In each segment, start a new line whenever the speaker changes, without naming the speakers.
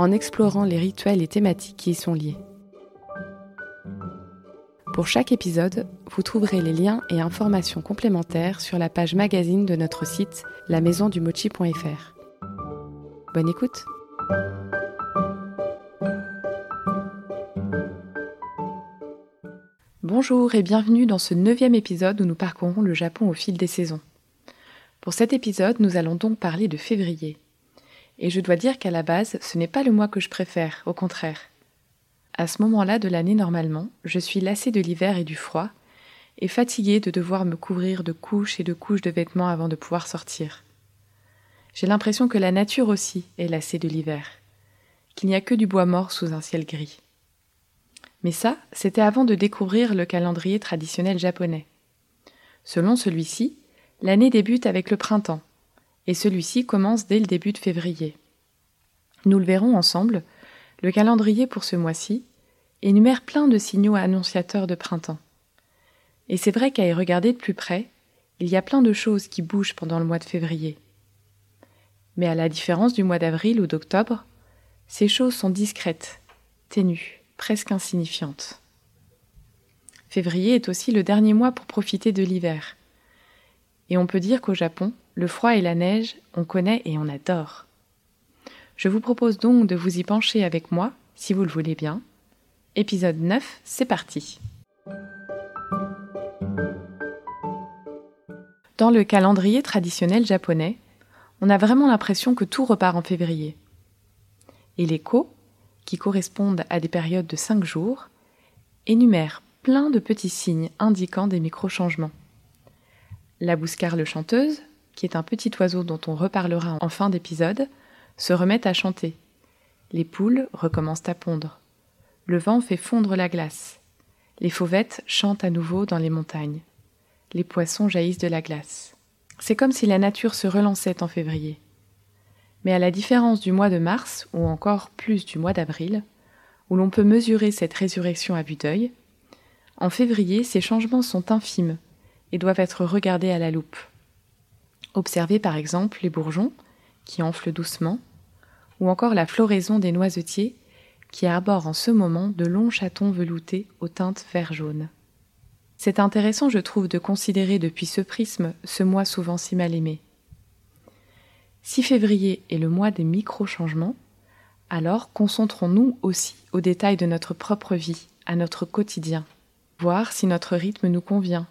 en explorant les rituels et thématiques qui y sont liés. Pour chaque épisode, vous trouverez les liens et informations complémentaires sur la page magazine de notre site lamaisondumochi.fr. Bonne écoute Bonjour et bienvenue dans ce neuvième épisode où nous parcourons le Japon au fil des saisons. Pour cet épisode, nous allons donc parler de février. Et je dois dire qu'à la base, ce n'est pas le mois que je préfère, au contraire. À ce moment-là de l'année normalement, je suis lassée de l'hiver et du froid, et fatiguée de devoir me couvrir de couches et de couches de vêtements avant de pouvoir sortir. J'ai l'impression que la nature aussi est lassée de l'hiver, qu'il n'y a que du bois mort sous un ciel gris. Mais ça, c'était avant de découvrir le calendrier traditionnel japonais. Selon celui-ci, l'année débute avec le printemps, et celui-ci commence dès le début de février. Nous le verrons ensemble, le calendrier pour ce mois-ci énumère plein de signaux annonciateurs de printemps. Et c'est vrai qu'à y regarder de plus près, il y a plein de choses qui bougent pendant le mois de février. Mais à la différence du mois d'avril ou d'octobre, ces choses sont discrètes, ténues, presque insignifiantes. Février est aussi le dernier mois pour profiter de l'hiver. Et on peut dire qu'au Japon, le froid et la neige, on connaît et on adore. Je vous propose donc de vous y pencher avec moi, si vous le voulez bien. Épisode 9, c'est parti. Dans le calendrier traditionnel japonais, on a vraiment l'impression que tout repart en février. Et les ko, qui correspondent à des périodes de 5 jours, énumèrent plein de petits signes indiquant des micro-changements. La bouscarle chanteuse, qui est un petit oiseau dont on reparlera en fin d'épisode, se remet à chanter. Les poules recommencent à pondre. Le vent fait fondre la glace. Les fauvettes chantent à nouveau dans les montagnes. Les poissons jaillissent de la glace. C'est comme si la nature se relançait en février. Mais à la différence du mois de mars, ou encore plus du mois d'avril, où l'on peut mesurer cette résurrection à vue d'œil, en février, ces changements sont infimes et doivent être regardés à la loupe. Observez par exemple les bourgeons qui enflent doucement, ou encore la floraison des noisetiers qui arborent en ce moment de longs chatons veloutés aux teintes vert-jaune. C'est intéressant, je trouve, de considérer depuis ce prisme ce mois souvent si mal aimé. Si février est le mois des micro-changements, alors concentrons-nous aussi aux détails de notre propre vie, à notre quotidien, voir si notre rythme nous convient.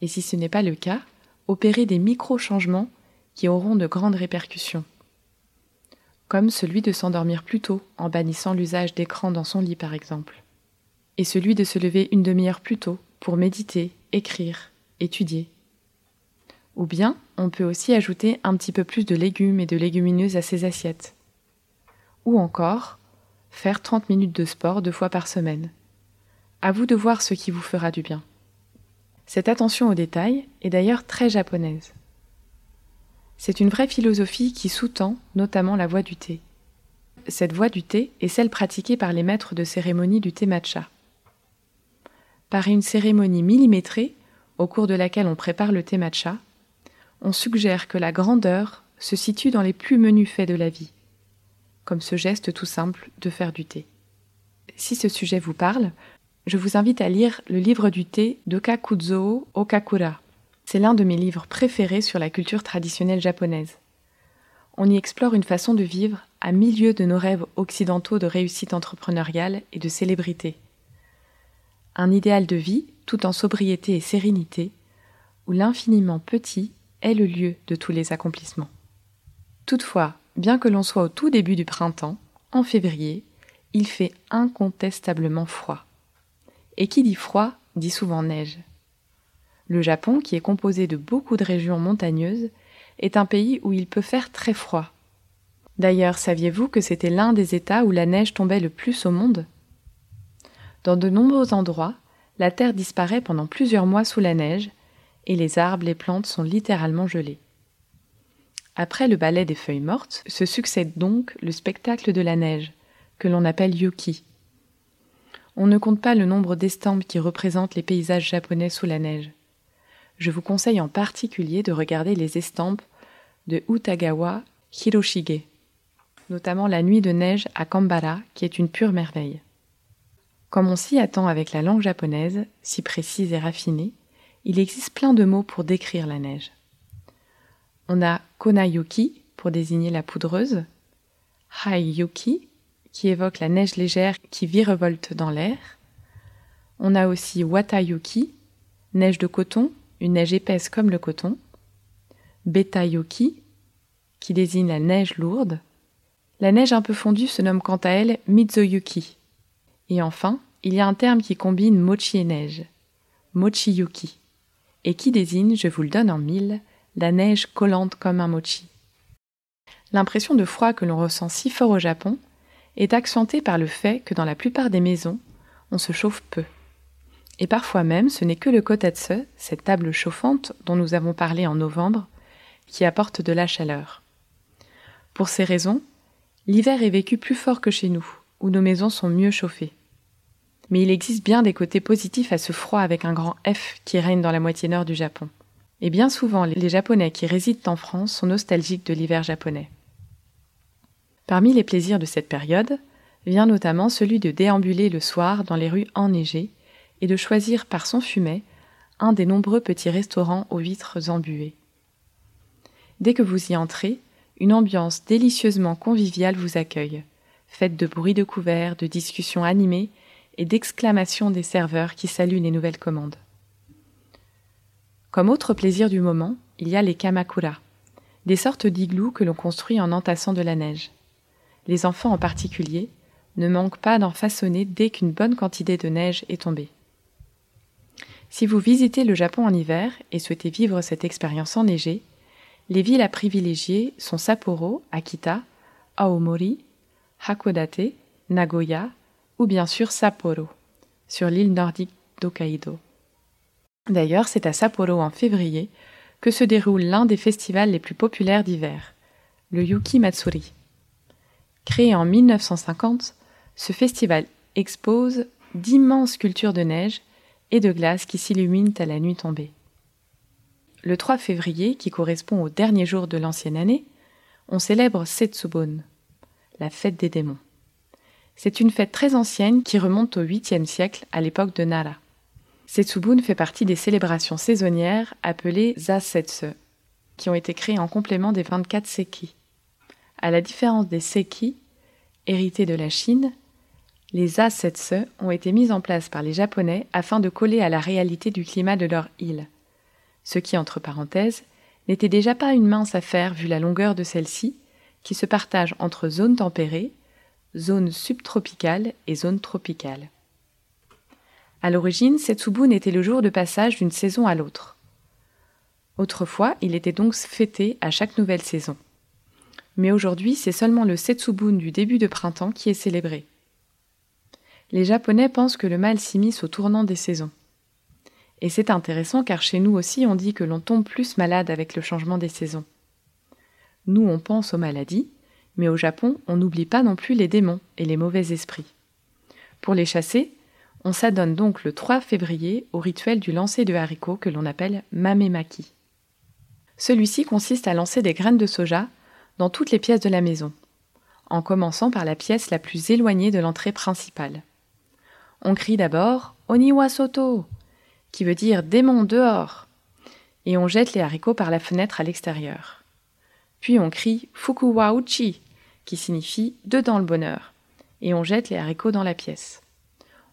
Et si ce n'est pas le cas, opérer des micro-changements qui auront de grandes répercussions. Comme celui de s'endormir plus tôt en bannissant l'usage d'écran dans son lit par exemple. Et celui de se lever une demi-heure plus tôt pour méditer, écrire, étudier. Ou bien, on peut aussi ajouter un petit peu plus de légumes et de légumineuses à ses assiettes. Ou encore, faire 30 minutes de sport deux fois par semaine. À vous de voir ce qui vous fera du bien. Cette attention aux détails est d'ailleurs très japonaise. C'est une vraie philosophie qui sous-tend notamment la voie du thé. Cette voie du thé est celle pratiquée par les maîtres de cérémonie du thé matcha. Par une cérémonie millimétrée, au cours de laquelle on prépare le thé matcha, on suggère que la grandeur se situe dans les plus menus faits de la vie, comme ce geste tout simple de faire du thé. Si ce sujet vous parle, je vous invite à lire le livre du thé d'Okakuzo Okakura. C'est l'un de mes livres préférés sur la culture traditionnelle japonaise. On y explore une façon de vivre à milieu de nos rêves occidentaux de réussite entrepreneuriale et de célébrité. Un idéal de vie tout en sobriété et sérénité, où l'infiniment petit est le lieu de tous les accomplissements. Toutefois, bien que l'on soit au tout début du printemps, en février, il fait incontestablement froid. Et qui dit froid dit souvent neige. Le Japon, qui est composé de beaucoup de régions montagneuses, est un pays où il peut faire très froid. D'ailleurs, saviez-vous que c'était l'un des États où la neige tombait le plus au monde? Dans de nombreux endroits, la terre disparaît pendant plusieurs mois sous la neige, et les arbres, les plantes sont littéralement gelés. Après le ballet des feuilles mortes, se succède donc le spectacle de la neige, que l'on appelle yoki. On ne compte pas le nombre d'estampes qui représentent les paysages japonais sous la neige. Je vous conseille en particulier de regarder les estampes de Utagawa Hiroshige, notamment la nuit de neige à Kambara, qui est une pure merveille. Comme on s'y attend avec la langue japonaise, si précise et raffinée, il existe plein de mots pour décrire la neige. On a Konayuki pour désigner la poudreuse, Haiyuki qui évoque la neige légère qui virevolte dans l'air. On a aussi Watayuki, neige de coton, une neige épaisse comme le coton. Betayuki, qui désigne la neige lourde. La neige un peu fondue se nomme quant à elle Mizoyuki. Et enfin, il y a un terme qui combine mochi et neige, mochiyuki, et qui désigne, je vous le donne en mille, la neige collante comme un mochi. L'impression de froid que l'on ressent si fort au Japon est accentuée par le fait que dans la plupart des maisons, on se chauffe peu. Et parfois même, ce n'est que le kotatsu, cette table chauffante dont nous avons parlé en novembre, qui apporte de la chaleur. Pour ces raisons, l'hiver est vécu plus fort que chez nous, où nos maisons sont mieux chauffées. Mais il existe bien des côtés positifs à ce froid avec un grand F qui règne dans la moitié nord du Japon. Et bien souvent, les Japonais qui résident en France sont nostalgiques de l'hiver japonais. Parmi les plaisirs de cette période, vient notamment celui de déambuler le soir dans les rues enneigées et de choisir par son fumet un des nombreux petits restaurants aux vitres embuées. Dès que vous y entrez, une ambiance délicieusement conviviale vous accueille, faite de bruits de couverts, de discussions animées et d'exclamations des serveurs qui saluent les nouvelles commandes. Comme autre plaisir du moment, il y a les kamakura, des sortes d'iglous que l'on construit en entassant de la neige. Les enfants en particulier ne manquent pas d'en façonner dès qu'une bonne quantité de neige est tombée. Si vous visitez le Japon en hiver et souhaitez vivre cette expérience enneigée, les villes à privilégier sont Sapporo, Akita, Aomori, Hakodate, Nagoya ou bien sûr Sapporo, sur l'île nordique d'Hokkaido. D'ailleurs, c'est à Sapporo en février que se déroule l'un des festivals les plus populaires d'hiver, le Yuki Matsuri. Créé en 1950, ce festival expose d'immenses sculptures de neige et de glace qui s'illuminent à la nuit tombée. Le 3 février, qui correspond au dernier jour de l'ancienne année, on célèbre Setsubun, la fête des démons. C'est une fête très ancienne qui remonte au 8e siècle, à l'époque de Nara. Setsubun fait partie des célébrations saisonnières appelées Zasetsu, qui ont été créées en complément des 24 Seki. À la différence des Seki, hérités de la Chine, les Zasetsu ont été mis en place par les Japonais afin de coller à la réalité du climat de leur île. Ce qui, entre parenthèses, n'était déjà pas une mince affaire vu la longueur de celle-ci, qui se partage entre zone tempérée, zone subtropicale et zone tropicale. À l'origine, Setsubun était le jour de passage d'une saison à l'autre. Autrefois, il était donc fêté à chaque nouvelle saison. Mais aujourd'hui, c'est seulement le Setsubun du début de printemps qui est célébré. Les Japonais pensent que le mal s'immisce au tournant des saisons. Et c'est intéressant car chez nous aussi on dit que l'on tombe plus malade avec le changement des saisons. Nous on pense aux maladies, mais au Japon on n'oublie pas non plus les démons et les mauvais esprits. Pour les chasser, on s'adonne donc le 3 février au rituel du lancer de haricots que l'on appelle mamemaki. Celui-ci consiste à lancer des graines de soja dans toutes les pièces de la maison, en commençant par la pièce la plus éloignée de l'entrée principale. On crie d'abord Oniwa Soto, qui veut dire démon dehors, et on jette les haricots par la fenêtre à l'extérieur. Puis on crie Fukuwa Uchi, qui signifie dedans le bonheur, et on jette les haricots dans la pièce.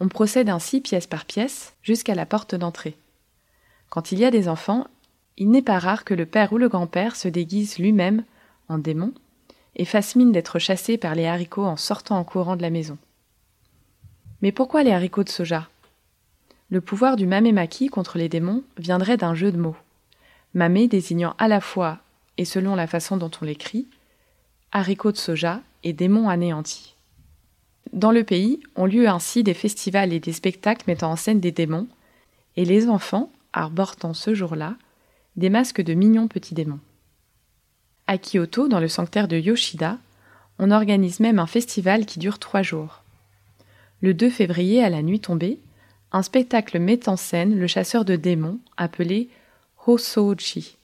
On procède ainsi pièce par pièce jusqu'à la porte d'entrée. Quand il y a des enfants, il n'est pas rare que le père ou le grand-père se déguise lui-même en démon et fasse mine d'être chassé par les haricots en sortant en courant de la maison. Mais pourquoi les haricots de soja? Le pouvoir du mamemaki contre les démons viendrait d'un jeu de mots. Mamé désignant à la fois, et selon la façon dont on l'écrit, haricots de soja et démons anéantis. Dans le pays ont lieu ainsi des festivals et des spectacles mettant en scène des démons, et les enfants arborent ce jour-là des masques de mignons petits démons. À Kyoto, dans le sanctuaire de Yoshida, on organise même un festival qui dure trois jours. Le 2 février, à la nuit tombée, un spectacle met en scène le chasseur de démons appelé Hosoji,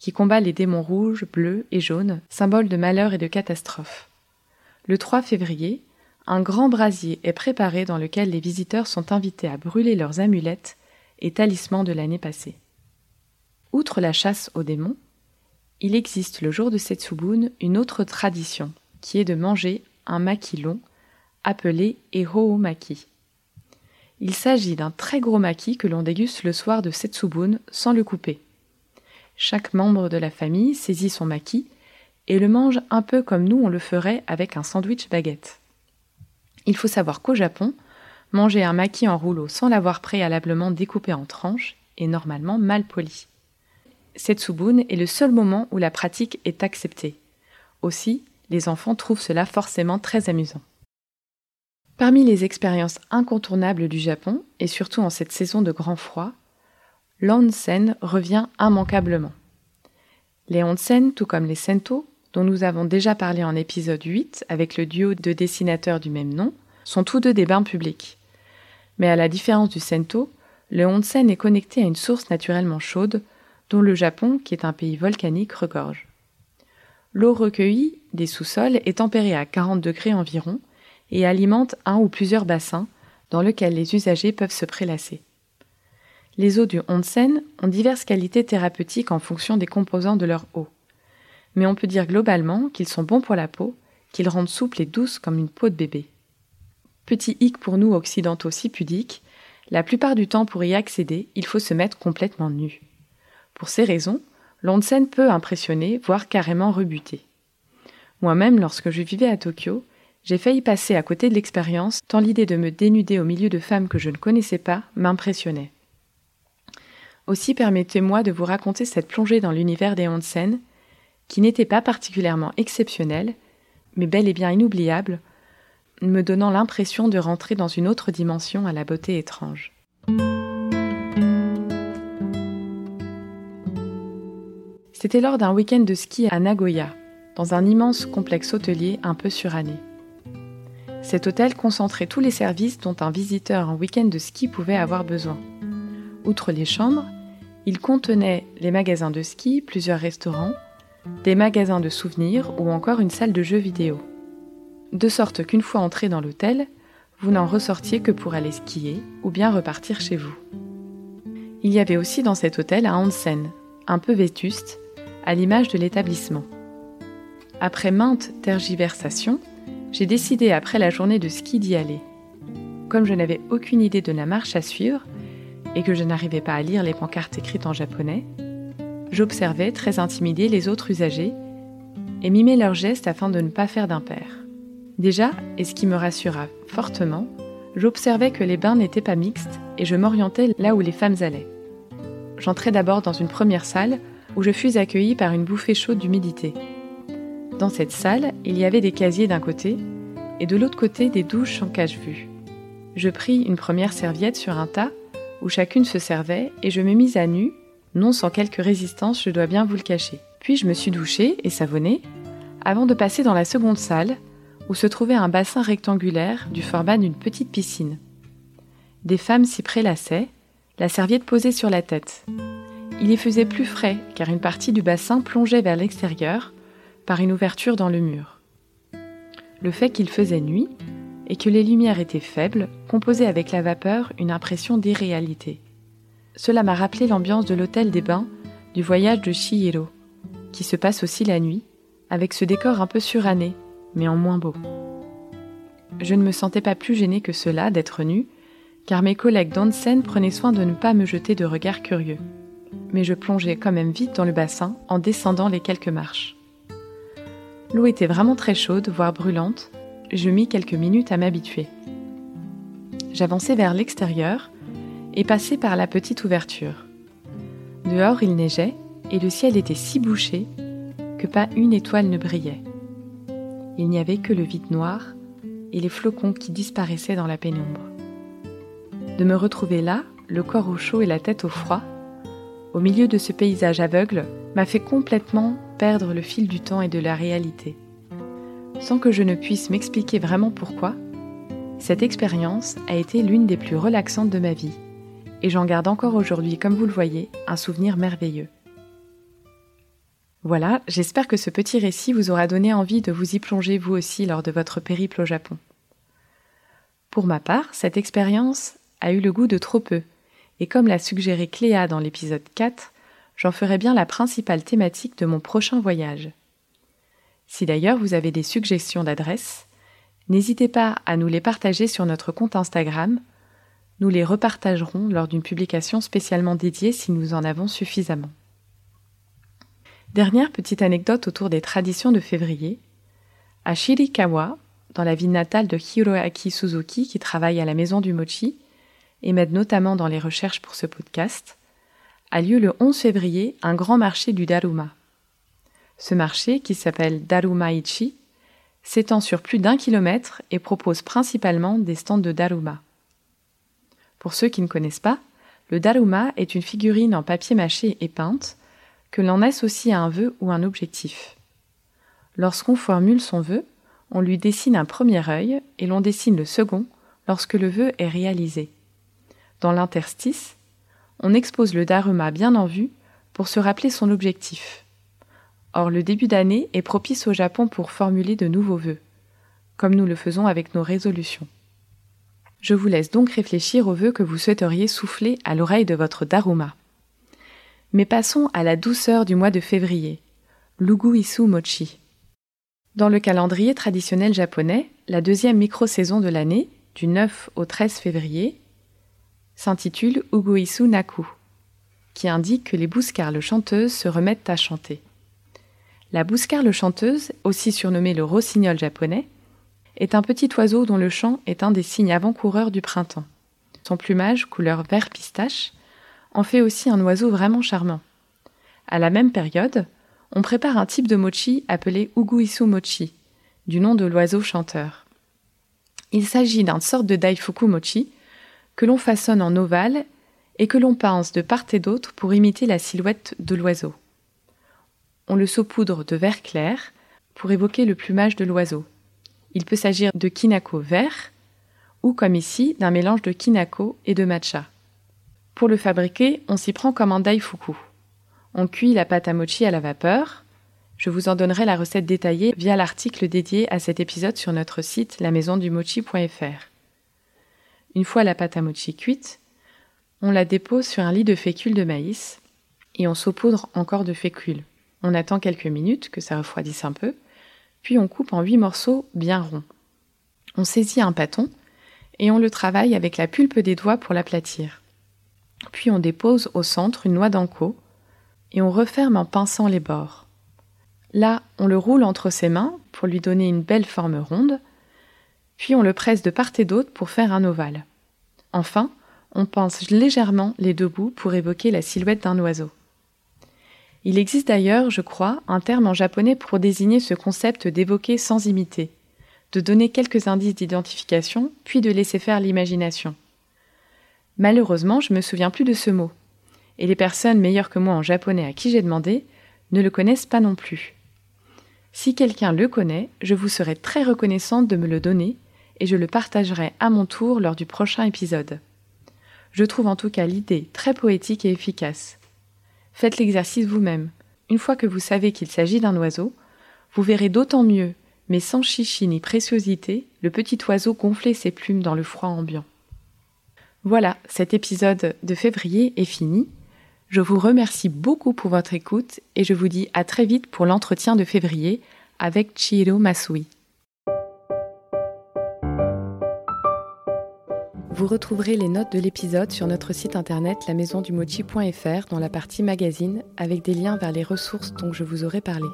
qui combat les démons rouges, bleus et jaunes, symboles de malheur et de catastrophe. Le 3 février, un grand brasier est préparé dans lequel les visiteurs sont invités à brûler leurs amulettes et talismans de l'année passée. Outre la chasse aux démons, il existe le jour de Setsubun une autre tradition, qui est de manger un maki long, appelé Eho-maki. Il s'agit d'un très gros maki que l'on déguste le soir de Setsubun sans le couper. Chaque membre de la famille saisit son maki et le mange un peu comme nous on le ferait avec un sandwich baguette. Il faut savoir qu'au Japon, manger un maki en rouleau sans l'avoir préalablement découpé en tranches est normalement mal poli. Setsubun est le seul moment où la pratique est acceptée. Aussi, les enfants trouvent cela forcément très amusant. Parmi les expériences incontournables du Japon, et surtout en cette saison de grand froid, l'onsen revient immanquablement. Les onsen, tout comme les sento, dont nous avons déjà parlé en épisode 8 avec le duo de dessinateurs du même nom, sont tous deux des bains publics. Mais à la différence du sento, le onsen est connecté à une source naturellement chaude, dont le Japon, qui est un pays volcanique, regorge. L'eau recueillie des sous-sols est tempérée à 40 degrés environ et alimente un ou plusieurs bassins dans lesquels les usagers peuvent se prélasser. Les eaux du onsen ont diverses qualités thérapeutiques en fonction des composants de leur eau. Mais on peut dire globalement qu'ils sont bons pour la peau, qu'ils rendent souple et douce comme une peau de bébé. Petit hic pour nous occidentaux si pudiques, la plupart du temps pour y accéder, il faut se mettre complètement nu. Pour ces raisons, l'onsen peut impressionner, voire carrément rebuter. Moi-même, lorsque je vivais à Tokyo, j'ai failli passer à côté de l'expérience tant l'idée de me dénuder au milieu de femmes que je ne connaissais pas m'impressionnait. Aussi permettez-moi de vous raconter cette plongée dans l'univers des onsen, qui n'était pas particulièrement exceptionnelle, mais bel et bien inoubliable, me donnant l'impression de rentrer dans une autre dimension à la beauté étrange. C'était lors d'un week-end de ski à Nagoya, dans un immense complexe hôtelier un peu suranné. Cet hôtel concentrait tous les services dont un visiteur en week-end de ski pouvait avoir besoin. Outre les chambres, il contenait les magasins de ski, plusieurs restaurants, des magasins de souvenirs ou encore une salle de jeux vidéo. De sorte qu'une fois entré dans l'hôtel, vous n'en ressortiez que pour aller skier ou bien repartir chez vous. Il y avait aussi dans cet hôtel un onsen, un peu vétuste, à l'image de l'établissement. Après maintes tergiversations, j'ai décidé après la journée de ski d'y aller. Comme je n'avais aucune idée de la marche à suivre et que je n'arrivais pas à lire les pancartes écrites en japonais, j'observais très intimidé les autres usagers et mimais leurs gestes afin de ne pas faire d'impair. Déjà, et ce qui me rassura fortement, j'observais que les bains n'étaient pas mixtes et je m'orientais là où les femmes allaient. J'entrai d'abord dans une première salle où je fus accueilli par une bouffée chaude d'humidité. Dans cette salle, il y avait des casiers d'un côté et de l'autre côté des douches en cache-vue. Je pris une première serviette sur un tas où chacune se servait et je me mis à nu, non sans quelque résistance, je dois bien vous le cacher. Puis je me suis douché et savonné avant de passer dans la seconde salle où se trouvait un bassin rectangulaire du format d'une petite piscine. Des femmes s'y prélassaient, la serviette posée sur la tête. Il y faisait plus frais car une partie du bassin plongeait vers l'extérieur par une ouverture dans le mur. Le fait qu'il faisait nuit et que les lumières étaient faibles composait avec la vapeur une impression d'irréalité. Cela m'a rappelé l'ambiance de l'hôtel des bains du voyage de Chihiro, qui se passe aussi la nuit, avec ce décor un peu suranné, mais en moins beau. Je ne me sentais pas plus gênée que cela d'être nue, car mes collègues d'Onsen prenaient soin de ne pas me jeter de regards curieux mais je plongeais quand même vite dans le bassin en descendant les quelques marches. L'eau était vraiment très chaude, voire brûlante, je mis quelques minutes à m'habituer. J'avançais vers l'extérieur et passais par la petite ouverture. Dehors il neigeait et le ciel était si bouché que pas une étoile ne brillait. il n'y avait que le vide noir et les flocons qui disparaissaient dans la pénombre. De me retrouver là, le corps au chaud et la tête au froid, au milieu de ce paysage aveugle, m'a fait complètement perdre le fil du temps et de la réalité. Sans que je ne puisse m'expliquer vraiment pourquoi, cette expérience a été l'une des plus relaxantes de ma vie, et j'en garde encore aujourd'hui, comme vous le voyez, un souvenir merveilleux. Voilà, j'espère que ce petit récit vous aura donné envie de vous y plonger vous aussi lors de votre périple au Japon. Pour ma part, cette expérience a eu le goût de trop peu, et comme l'a suggéré Cléa dans l'épisode 4, j'en ferai bien la principale thématique de mon prochain voyage. Si d'ailleurs vous avez des suggestions d'adresses, n'hésitez pas à nous les partager sur notre compte Instagram. Nous les repartagerons lors d'une publication spécialement dédiée si nous en avons suffisamment. Dernière petite anecdote autour des traditions de février. À Shirikawa, dans la ville natale de Hiroaki Suzuki qui travaille à la maison du mochi et m'aide notamment dans les recherches pour ce podcast, a lieu le 11 février un grand marché du Daruma. Ce marché, qui s'appelle Darumaichi, s'étend sur plus d'un kilomètre et propose principalement des stands de Daruma. Pour ceux qui ne connaissent pas, le Daruma est une figurine en papier mâché et peinte que l'on associe à un vœu ou un objectif. Lorsqu'on formule son vœu, on lui dessine un premier œil et l'on dessine le second lorsque le vœu est réalisé. Dans l'interstice, on expose le Daruma bien en vue pour se rappeler son objectif. Or, le début d'année est propice au Japon pour formuler de nouveaux vœux, comme nous le faisons avec nos résolutions. Je vous laisse donc réfléchir aux vœux que vous souhaiteriez souffler à l'oreille de votre Daruma. Mais passons à la douceur du mois de février, Lugu Isu Mochi. Dans le calendrier traditionnel japonais, la deuxième micro-saison de l'année, du 9 au 13 février, s'intitule Uguisu Naku, qui indique que les bouscarles chanteuses se remettent à chanter. La bouscarle chanteuse, aussi surnommée le rossignol japonais, est un petit oiseau dont le chant est un des signes avant-coureurs du printemps. Son plumage, couleur vert pistache, en fait aussi un oiseau vraiment charmant. À la même période, on prépare un type de mochi appelé uguisu mochi, du nom de l'oiseau chanteur. Il s'agit d'une sorte de daifuku mochi que l'on façonne en ovale et que l'on pince de part et d'autre pour imiter la silhouette de l'oiseau on le saupoudre de vert clair pour évoquer le plumage de l'oiseau. Il peut s'agir de kinako vert ou, comme ici, d'un mélange de kinako et de matcha. Pour le fabriquer, on s'y prend comme un daifuku. On cuit la pâte à mochi à la vapeur. Je vous en donnerai la recette détaillée via l'article dédié à cet épisode sur notre site lamaisondumochi.fr. Une fois la pâte à mochi cuite, on la dépose sur un lit de fécule de maïs et on saupoudre encore de fécule. On attend quelques minutes que ça refroidisse un peu, puis on coupe en huit morceaux bien ronds. On saisit un pâton et on le travaille avec la pulpe des doigts pour l'aplatir. Puis on dépose au centre une noix d'anko et on referme en pinçant les bords. Là, on le roule entre ses mains pour lui donner une belle forme ronde, puis on le presse de part et d'autre pour faire un ovale. Enfin, on pince légèrement les deux bouts pour évoquer la silhouette d'un oiseau. Il existe d'ailleurs, je crois, un terme en japonais pour désigner ce concept d'évoquer sans imiter, de donner quelques indices d'identification, puis de laisser faire l'imagination. Malheureusement, je me souviens plus de ce mot, et les personnes meilleures que moi en japonais à qui j'ai demandé ne le connaissent pas non plus. Si quelqu'un le connaît, je vous serai très reconnaissante de me le donner, et je le partagerai à mon tour lors du prochain épisode. Je trouve en tout cas l'idée très poétique et efficace. Faites l'exercice vous-même. Une fois que vous savez qu'il s'agit d'un oiseau, vous verrez d'autant mieux, mais sans chichi ni préciosité, le petit oiseau gonfler ses plumes dans le froid ambiant. Voilà, cet épisode de février est fini. Je vous remercie beaucoup pour votre écoute et je vous dis à très vite pour l'entretien de février avec Chiro Masui. Vous retrouverez les notes de l'épisode sur notre site internet lamaisondumochi.fr dans la partie magazine avec des liens vers les ressources dont je vous aurai parlé.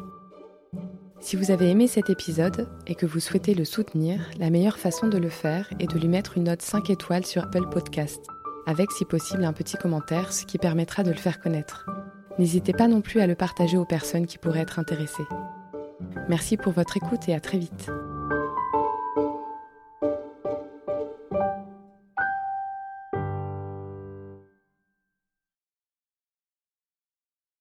Si vous avez aimé cet épisode et que vous souhaitez le soutenir, la meilleure façon de le faire est de lui mettre une note 5 étoiles sur Apple Podcast, avec si possible un petit commentaire, ce qui permettra de le faire connaître. N'hésitez pas non plus à le partager aux personnes qui pourraient être intéressées. Merci pour votre écoute et à très vite.